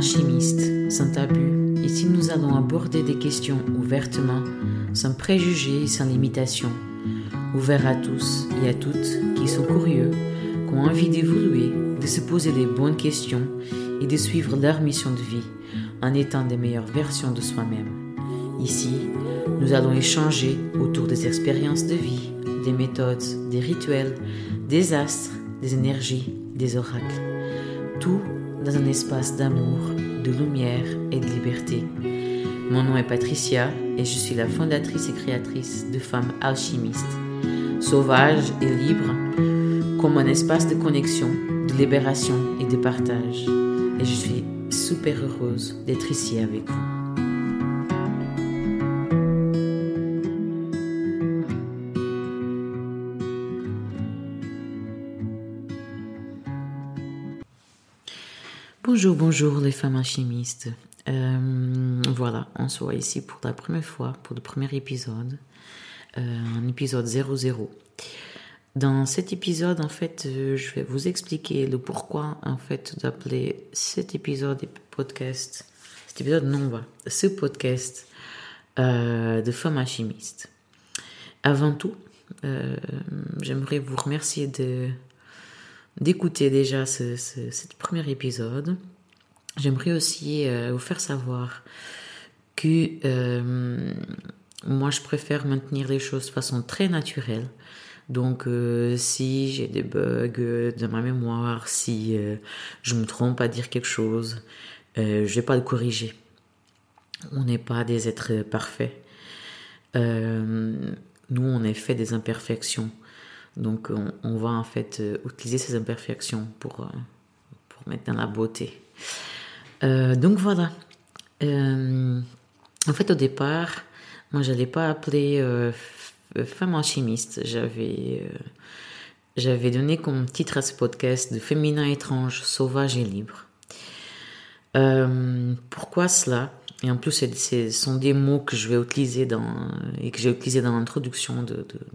chimistes, sans tabou, ici nous allons aborder des questions ouvertement, sans préjugés et sans limitation, ouverts à tous et à toutes qui sont curieux, qui ont envie d'évoluer, de se poser les bonnes questions et de suivre leur mission de vie en étant des meilleures versions de soi-même. Ici, nous allons échanger autour des expériences de vie, des méthodes, des rituels, des astres, des énergies, des oracles. Tout dans un espace d'amour, de lumière et de liberté. Mon nom est Patricia et je suis la fondatrice et créatrice de Femmes Alchimistes. Sauvage et libre, comme un espace de connexion, de libération et de partage. Et je suis super heureuse d'être ici avec vous. Bonjour, bonjour les femmes alchimistes. Euh, voilà, on se voit ici pour la première fois, pour le premier épisode, euh, un épisode 00. Dans cet épisode, en fait, euh, je vais vous expliquer le pourquoi, en fait, d'appeler cet épisode podcast, cet épisode non, va, ce podcast de femmes alchimistes. Avant tout, j'aimerais vous remercier de d'écouter déjà ce, premier épisode. J'aimerais aussi euh, vous faire savoir que euh, moi je préfère maintenir les choses de façon très naturelle. Donc euh, si j'ai des bugs dans ma mémoire, si je me trompe à dire quelque chose, je vais pas le corriger. On n'est pas des êtres parfaits. nous, on est fait des imperfections. Donc on, va en fait euh, utiliser ces imperfections pour, euh, pour mettre dans la beauté. Euh, donc voilà. en fait au départ, moi je n'allais pas appeler femme alchimiste. J'avais j'avais donné comme titre à ce podcast de féminin étrange, sauvage et libre. pourquoi cela? Et en plus, ce sont des mots que je vais utiliser dans, et que j'ai utilisé dans l'introduction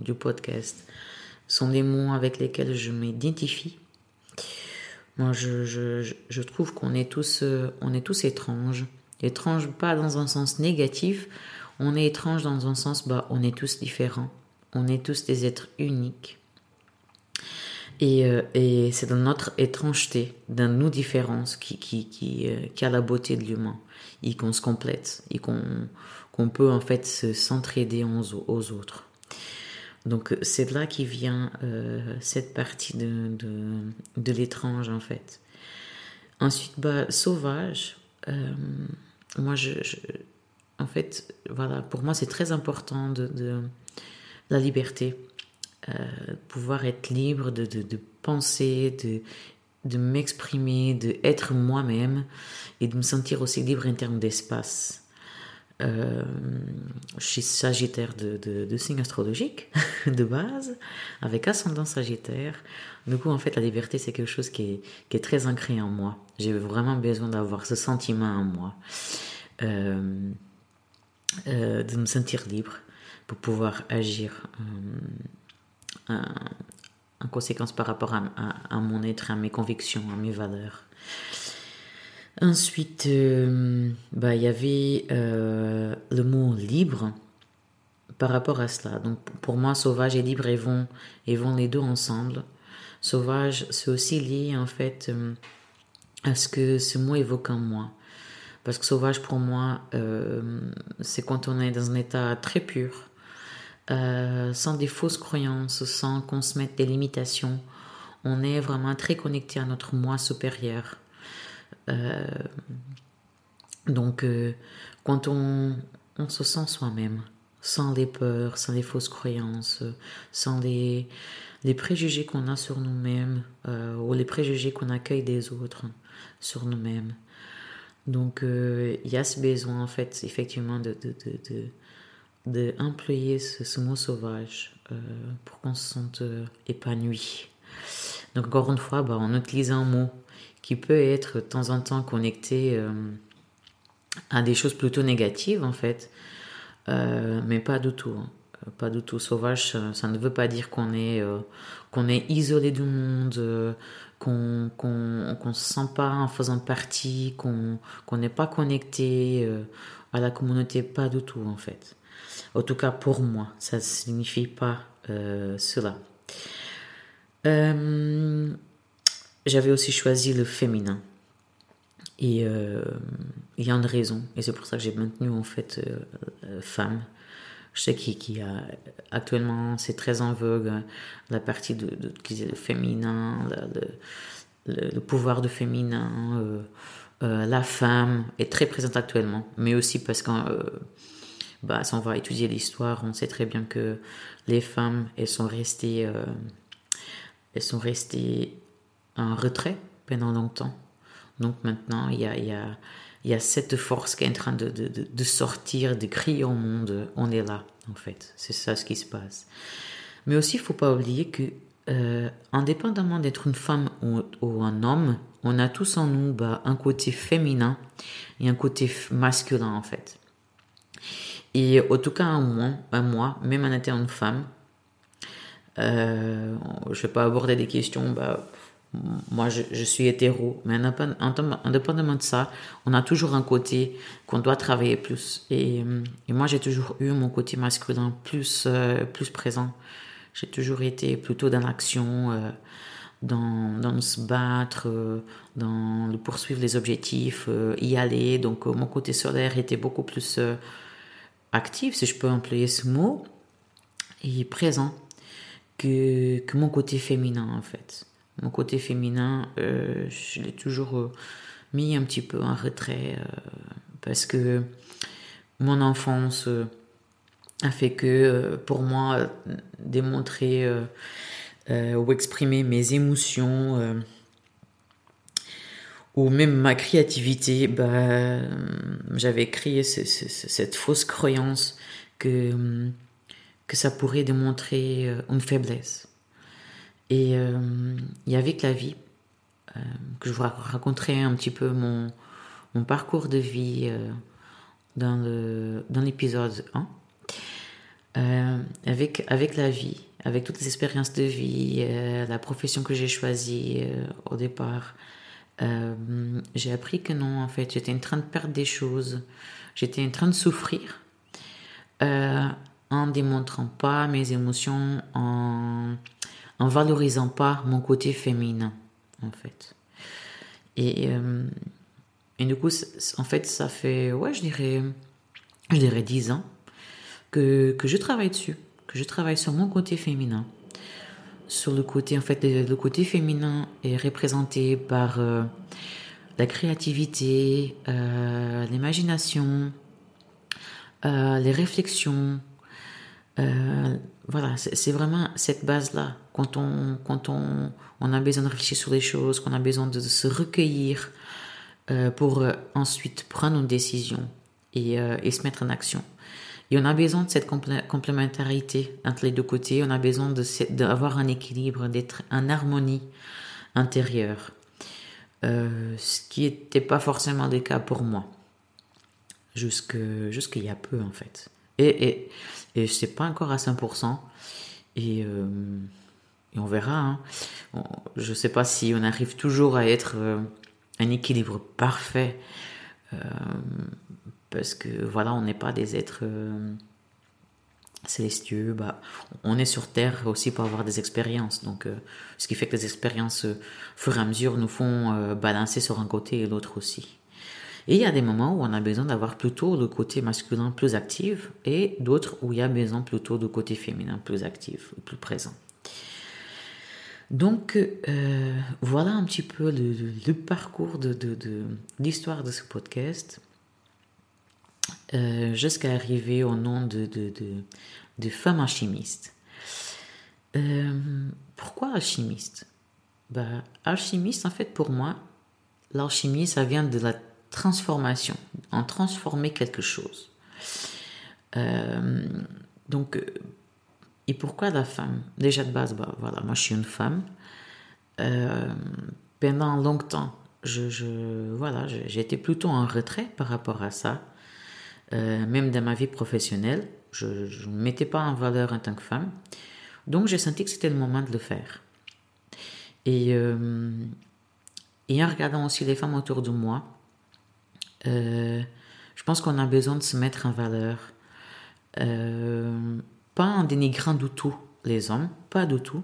du podcast sont des mots avec lesquels je m'identifie. Moi, je, je, je trouve qu'on est tous, euh, on est tous étranges. Étranges pas dans un sens négatif, on est étrange dans un sens, bah, on est tous différents. On est tous des êtres uniques. Et, euh, et c'est dans notre étrangeté, dans nos différences, qui, qui, qui, euh, qui a la beauté de l'humain, et qu'on se complète, et qu'on qu'on peut en fait s'entraider aux autres. Donc c'est de là qui vient euh, cette partie de, de, l'étrange en fait. Ensuite, bah, sauvage, euh, moi je, en fait, voilà, pour moi c'est très important de, de la liberté, euh, pouvoir être libre de, de, de penser, de, de m'exprimer, d'être moi-même et de me sentir aussi libre en termes d'espace. Euh, je suis sagittaire de, de, signe astrologique de base, avec ascendant sagittaire. Du coup, en fait, la liberté, c'est quelque chose qui est, très ancré en moi. J'ai vraiment besoin d'avoir ce sentiment en moi, euh, euh, de me sentir libre pour pouvoir agir en conséquence par rapport à, mon être, à mes convictions, à mes valeurs. Ensuite, euh, bah, il y avait euh, le mot libre par rapport à cela. Donc pour moi, sauvage et libre, ils vont, ils vont les deux ensemble. Sauvage, c'est aussi lié en fait euh, à ce que ce mot évoque en moi. Parce que sauvage pour moi, c'est quand on est dans un état très pur, sans des fausses croyances, sans qu'on se mette des limitations. On est vraiment très connecté à notre moi supérieur. Euh, donc, euh, quand on, on, se sent soi-même, sans les peurs, sans les fausses croyances, sans les, préjugés qu'on a sur nous-mêmes euh, ou les préjugés qu'on accueille des autres sur nous-mêmes. Donc, il y a ce besoin, en fait, effectivement, de, de, de, de, ce, mot sauvage pour qu'on se sente épanoui. Donc, encore une fois, bah, on utilise un mot qui peut être de temps en temps connecté euh, à des choses plutôt négatives en fait, euh, mais pas du tout. Hein. Pas du tout sauvage, ça, ne veut pas dire qu'on est, euh, qu'on est isolé du monde, qu'on qu'on se sent pas en faisant partie, qu'on qu'on n'est pas connecté euh, à la communauté, pas du tout en fait. En tout cas pour moi, ça ne signifie pas euh, cela. Euh, j'avais aussi choisi le féminin. Et il y a une raison, et c'est pour ça que j'ai maintenu en fait femme. Je sais qu'il y a actuellement, c'est très en vogue, la partie de, de, le féminin, le, pouvoir de féminin, euh, euh, la femme est très présente actuellement, mais aussi parce euh, bah, si on va étudier l'histoire, on sait très bien que les femmes, elles sont restées, elles sont restées en retrait pendant longtemps. Donc maintenant, il y a, il y a cette force qui est en train de, de, sortir, de crier au monde, on est là, en fait. C'est ça ce qui se passe. Mais aussi, il faut pas oublier que, euh, indépendamment d'être une femme ou, un homme, on a tous en nous bah, un côté féminin et un côté masculin, en fait. Et en tout cas, moi, moi même en étant une femme, euh, je ne vais pas aborder des questions bah, moi je, suis hétéro, mais indépendamment de ça, on a toujours un côté qu'on doit travailler plus. Et, moi j'ai toujours eu mon côté masculin plus, euh, présent. J'ai toujours été plutôt dans l'action, euh, dans, dans se battre, euh, dans le poursuivre les objectifs, y aller. Donc mon côté solaire était beaucoup plus actif, si je peux employer ce mot, et présent que mon côté féminin en fait mon côté féminin, euh, je l'ai toujours euh, mis un petit peu en retrait euh, parce que mon enfance a fait que pour moi, démontrer ou exprimer mes émotions ou même ma créativité, bah, j'avais créé cette fausse croyance que, que ça pourrait démontrer une faiblesse. Et euh, il la vie, euh, que je vous raconterai un petit peu mon, mon parcours de vie euh, dans l'épisode 1. avec, avec la vie, avec toutes les expériences de vie, la profession que j'ai choisie au départ, j'ai appris que non, en fait, j'étais en train de perdre des choses, j'étais en train de souffrir en démontrant pas mes émotions, en en valorisant pas mon côté féminin, en fait. Et, euh, et du coup, en fait, ça fait, ouais, je dirais, je dirais 10 ans que, que je travaille dessus, que je travaille sur mon côté féminin. Sur le côté, en fait, le, côté féminin est représenté par euh, la créativité, euh, l'imagination, les réflexions, voilà, c'est vraiment cette base-là. Quand, on, quand on, on, a besoin de réfléchir sur les choses, qu'on a besoin de, se recueillir euh, pour euh, ensuite prendre une décision et, euh, et, se mettre en action. Et on a besoin de cette complémentarité entre les deux côtés. On a besoin d'avoir un équilibre, d'être en harmonie intérieure. ce qui n'était pas forcément le cas pour moi. Jusqu'il y a peu, en fait. Et, et, et je sais pas encore à 100%. Et, et on verra. Hein. je ne sais pas si on arrive toujours à être euh, un équilibre parfait. Euh, parce que voilà, on n'est pas des êtres célestieux. Bah, on est sur Terre aussi pour avoir des expériences. Donc, ce qui fait que les expériences, au fur et à mesure, nous font balancer sur un côté et l'autre aussi. Et il y a des moments où on a besoin d'avoir plutôt le côté masculin plus actif et d'autres où il y a besoin plutôt du côté féminin plus actif, plus présent. Donc euh, voilà un petit peu le, parcours de, l'histoire de ce podcast euh, jusqu'à arriver au nom de, femme alchimiste. Euh, pourquoi alchimiste? Bah, Alchimiste, en fait, pour moi, l'alchimie, ça vient de la transformation, en transformer quelque chose. Donc, et pourquoi la femme? Déjà de base, bah, voilà, moi je suis une femme. Euh, pendant longtemps, je, je voilà, j'étais plutôt en retrait par rapport à ça. même dans ma vie professionnelle, je ne me mettais pas en valeur en tant que femme. Donc j'ai senti que c'était le moment de le faire. Et, et en regardant aussi les femmes autour de moi, je pense qu'on a besoin de se mettre en valeur. Pas en dénigrant du tout les hommes, pas du tout.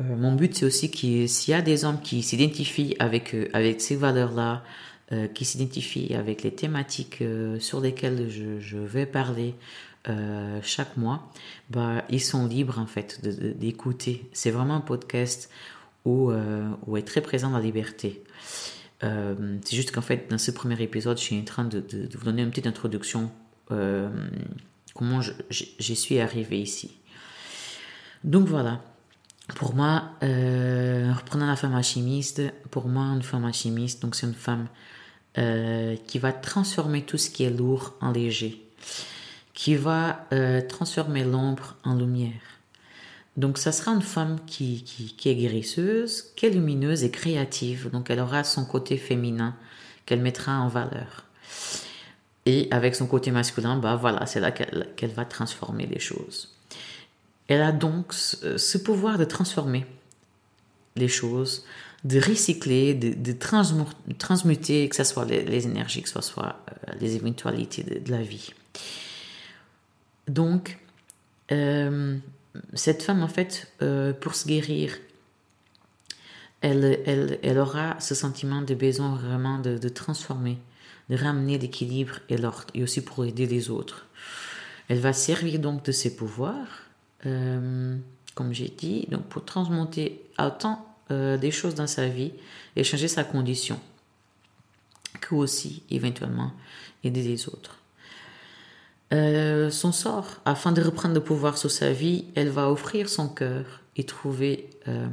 mon but, c'est aussi qu'il s'il y a des hommes qui s'identifient avec, avec ces valeurs-là, euh, qui s'identifient avec les thématiques euh, sur lesquelles je, vais parler euh, chaque mois, bah, ils sont libres en fait d'écouter. C'est vraiment un podcast où, où est très présent la liberté. c'est juste qu'en fait, dans ce premier épisode, je suis en train de, de, vous donner une petite introduction comment j'y suis arrivé ici. Donc voilà. Pour moi, reprenant la femme alchimiste, pour moi, une femme alchimiste, donc c'est une femme euh, qui va transformer tout ce qui est lourd en léger, qui va euh, transformer l'ombre en lumière. Donc, ça sera une femme qui, qui, est guérisseuse, qui est lumineuse et créative. Donc, elle aura son côté féminin qu'elle mettra en valeur. Et avec son côté masculin, bah voilà, c'est là qu'elle va transformer les choses. Elle a donc ce pouvoir de transformer les choses de recycler, de, transmuter, que ce soit les, énergies, que ce soit euh, les éventualités de, la vie. Donc, euh, cette femme, en fait, euh, pour se guérir, elle, aura ce sentiment de besoin vraiment de transformer, de ramener l'équilibre et l'ordre, et aussi pour aider les autres. Elle va servir donc de ses pouvoirs, comme j'ai dit, donc pour transmonter autant euh, des choses dans sa vie et changer sa condition, que aussi éventuellement aider les autres. Euh, son sort, afin de reprendre le pouvoir sur sa vie, elle va offrir son cœur et trouver, euh,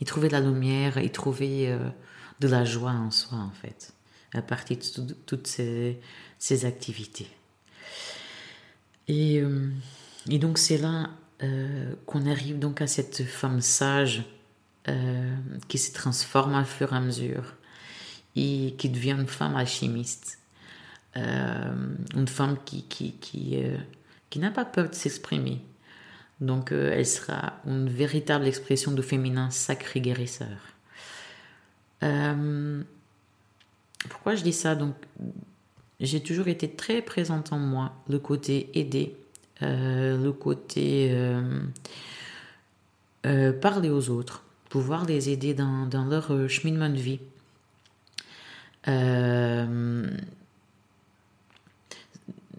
et trouver la lumière et trouver de la joie en soi, en fait, à partir de toutes ces, activités. Et, et donc c'est là qu'on arrive donc à cette femme sage euh, qui se transforme au fur et à mesure et qui devient une femme alchimiste. Euh, une femme qui, qui, qui, euh, qui n'a pas peur de s'exprimer. Donc elle sera une véritable expression du féminin sacré guérisseur. Pourquoi je dis ça Donc j'ai toujours été très présente en moi, le côté aider, le côté parler aux autres pouvoir les aider dans, dans leur euh, cheminement de vie. Euh,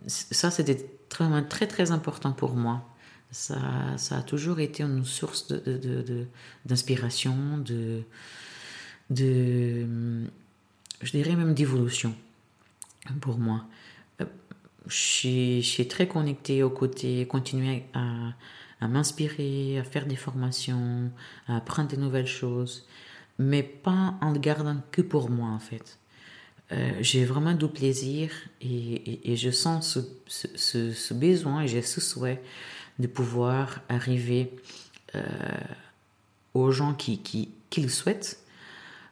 ça, c'était vraiment très, très important pour moi. Ça, ça a toujours été une source d'inspiration, de, de, de, je dirais même d'évolution pour moi. Euh, je suis, très connectée au côté, continuer à, m'inspirer, à faire des formations, à apprendre de nouvelles choses, mais pas en le gardant que pour moi en fait. Euh, j'ai vraiment du plaisir et, je sens ce, besoin et j'ai ce souhait de pouvoir arriver euh, aux gens qui, qui le souhaitent,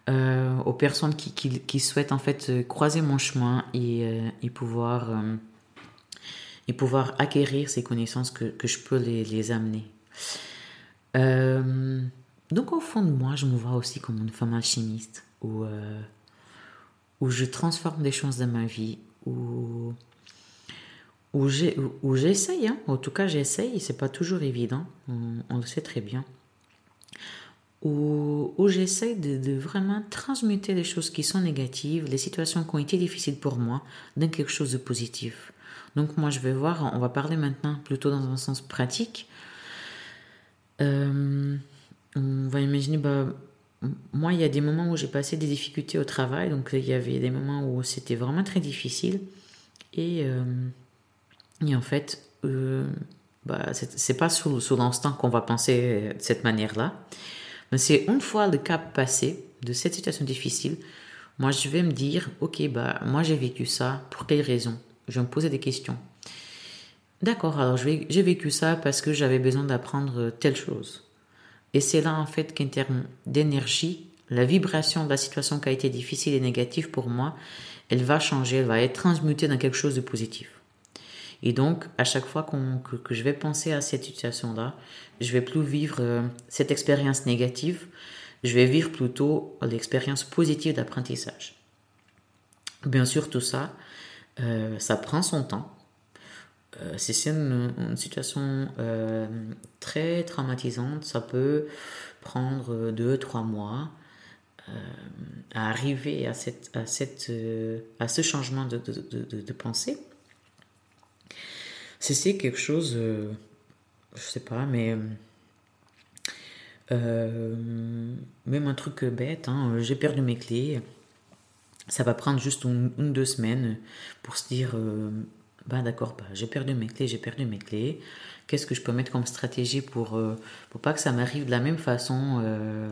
euh, aux personnes qui, qui, souhaitent en fait croiser mon chemin et, et pouvoir et pouvoir acquérir ces connaissances que, que je peux les, les amener. Euh, donc au fond de moi, je me vois aussi comme une femme alchimiste où, euh, où je transforme des choses dans ma vie, où, où j'essaye, hein. en tout cas j'essaye, c'est pas toujours évident, on, le sait très bien, où, j'essaye de, vraiment transmuter les choses qui sont négatives, les situations qui ont été difficiles pour moi, dans quelque chose de positif. Donc moi je vais voir, on va parler maintenant plutôt dans un sens pratique. Euh, on va imaginer, bah, moi il y a des moments où j'ai passé des difficultés au travail, donc il y avait des moments où c'était vraiment très difficile. Et, euh, en fait, euh, bah, c'est pas sous, sous l'instant qu'on va penser de cette manière-là. C'est une fois le cap passé de cette situation difficile, moi je vais me dire, ok, bah, moi j'ai vécu ça, pour quelle raison? Je vais me poser des questions. D'accord, alors j'ai vécu ça parce que j'avais besoin d'apprendre telle chose. Et c'est là en fait qu'en termes d'énergie, la vibration de la situation qui a été difficile et négative pour moi, elle va changer, elle va être transmutée dans quelque chose de positif. Et donc, à chaque fois que, je vais penser à cette situation-là, je vais plus vivre euh, cette expérience négative, je vais vivre plutôt l'expérience positive d'apprentissage. Bien sûr, tout ça, euh, ça prend son temps. Euh, c'est une, situation très traumatisante, ça peut prendre deux, trois mois à arriver à, cette, à, cette, à ce changement de, de pensée. C'est quelque chose, euh, je sais pas, mais euh, même un truc bête, hein, j'ai perdu mes clés. Ça va prendre juste une, ou deux semaines pour se dire, euh, bah d'accord, bah, j'ai perdu mes clés, j'ai perdu mes clés. Qu'est-ce que je peux mettre comme stratégie pour, pour pas que ça m'arrive de la même façon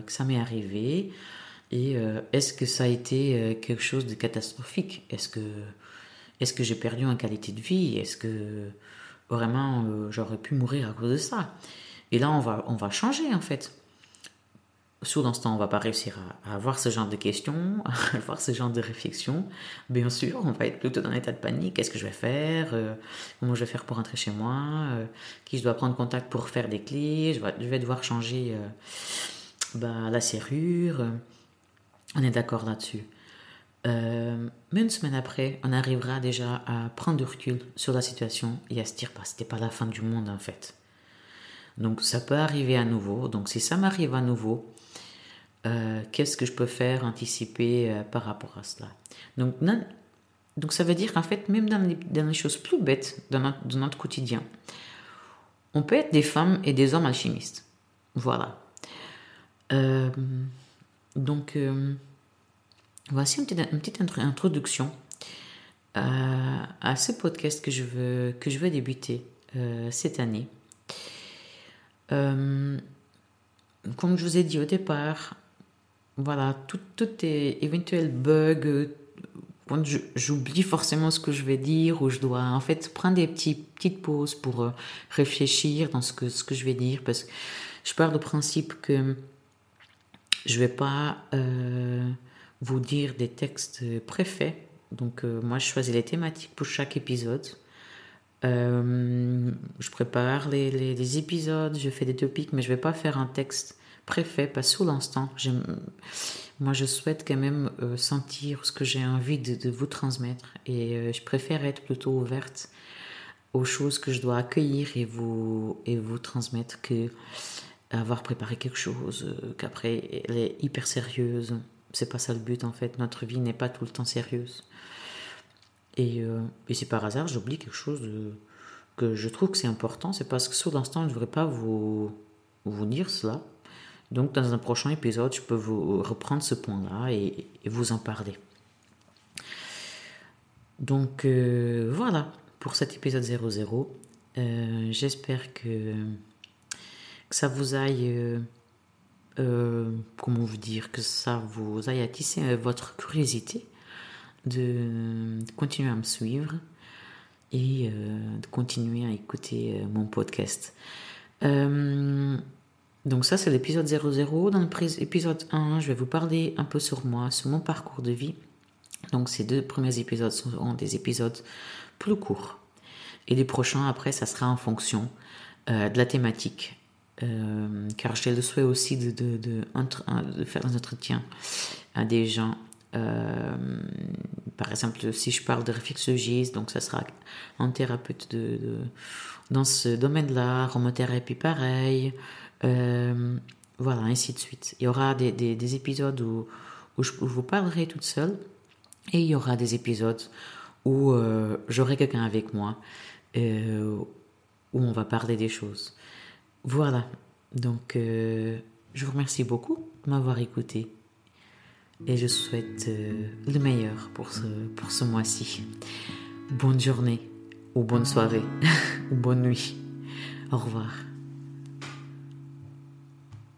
que ça m'est arrivé? Et est-ce que ça a été quelque chose de catastrophique? Est-ce que, est-ce que j'ai perdu en qualité de vie? Est-ce que Vraiment, euh, j'aurais pu mourir à cause de ça. Et là, on va, on va changer en fait. Sous dans ce temps, on va pas réussir à, avoir ce genre de questions, à avoir ce genre de réflexion. Bien sûr, on va être plutôt dans un état de panique. Qu'est-ce que je vais faire euh, Comment je vais faire pour rentrer chez moi euh, Qui je dois prendre contact pour faire des clés je vais, je vais devoir changer bah, la serrure. On est d'accord là-dessus. Euh, mais une semaine après, on arrivera déjà à prendre du recul sur la situation et à se dire, bah, c'était pas la fin du monde en fait. Donc ça peut arriver à nouveau. Donc si ça m'arrive à nouveau, euh, qu'est-ce que je peux faire, anticiper euh, par rapport à cela? Donc, donc ça veut dire qu'en fait, même dans les, choses plus bêtes de notre quotidien, on peut être des femmes et des hommes alchimistes. Voilà. donc Voici une petite, introduction à, ce podcast que je veux, que je veux débuter euh, cette année. Euh, comme je vous ai dit au départ, voilà, tout, tout est éventuel bug, quand j'oublie forcément ce que je vais dire ou je dois en fait prendre des petits, petites pauses pour euh, réfléchir dans ce que, ce que je vais dire parce que je pars du principe que je vais pas vous dire des textes préfaits. Donc euh, moi, je choisis les thématiques pour chaque épisode. Euh, je prépare les, épisodes, je fais des topics, mais je vais pas faire un texte préfet, pas sous l'instant. Moi, je souhaite quand même euh, sentir ce que j'ai envie de, de, vous transmettre et je préfère être plutôt ouverte aux choses que je dois accueillir et vous, et vous transmettre que avoir préparé quelque chose qu'après elle est hyper sérieuse c'est pas ça le but en fait. Notre vie n'est pas tout le temps sérieuse. Et, euh, et si par hasard j'oublie quelque chose que je trouve que c'est important, c'est parce que sur l'instant je ne devrais pas vous, vous dire cela. Donc dans un prochain épisode, je peux vous reprendre ce point-là et, vous en parler. Donc euh, voilà pour cet épisode 00. Euh, j'espère que, que, ça vous aille euh, comment vous dire, que ça vous aille attiser euh, votre curiosité de, continuer à me suivre et euh, de continuer à écouter mon podcast. donc ça, c'est l'épisode 00. Dans l'épisode 1, je vais vous parler un peu sur moi, sur mon parcours de vie. Donc ces deux premiers épisodes seront des épisodes plus courts. Et les prochains, après, ça sera en fonction de la thématique euh, car j'ai le souhait aussi de, de, de, faire un entretien à des gens. Euh, par exemple, si je parle de réflexologie, donc ça sera un thérapeute de, dans ce domaine-là, aromothérapie pareil, euh, voilà, ainsi de suite. Il y aura des, des, épisodes où, où, je, vous parlerai toute seule et il y aura des épisodes où j'aurai quelqu'un avec moi, où on va parler des choses. Voilà, donc euh, je vous remercie beaucoup de m'avoir écouté et je souhaite euh, le meilleur pour pour ce mois-ci. Bonne journée ou bonne soirée ou bonne nuit. Au revoir.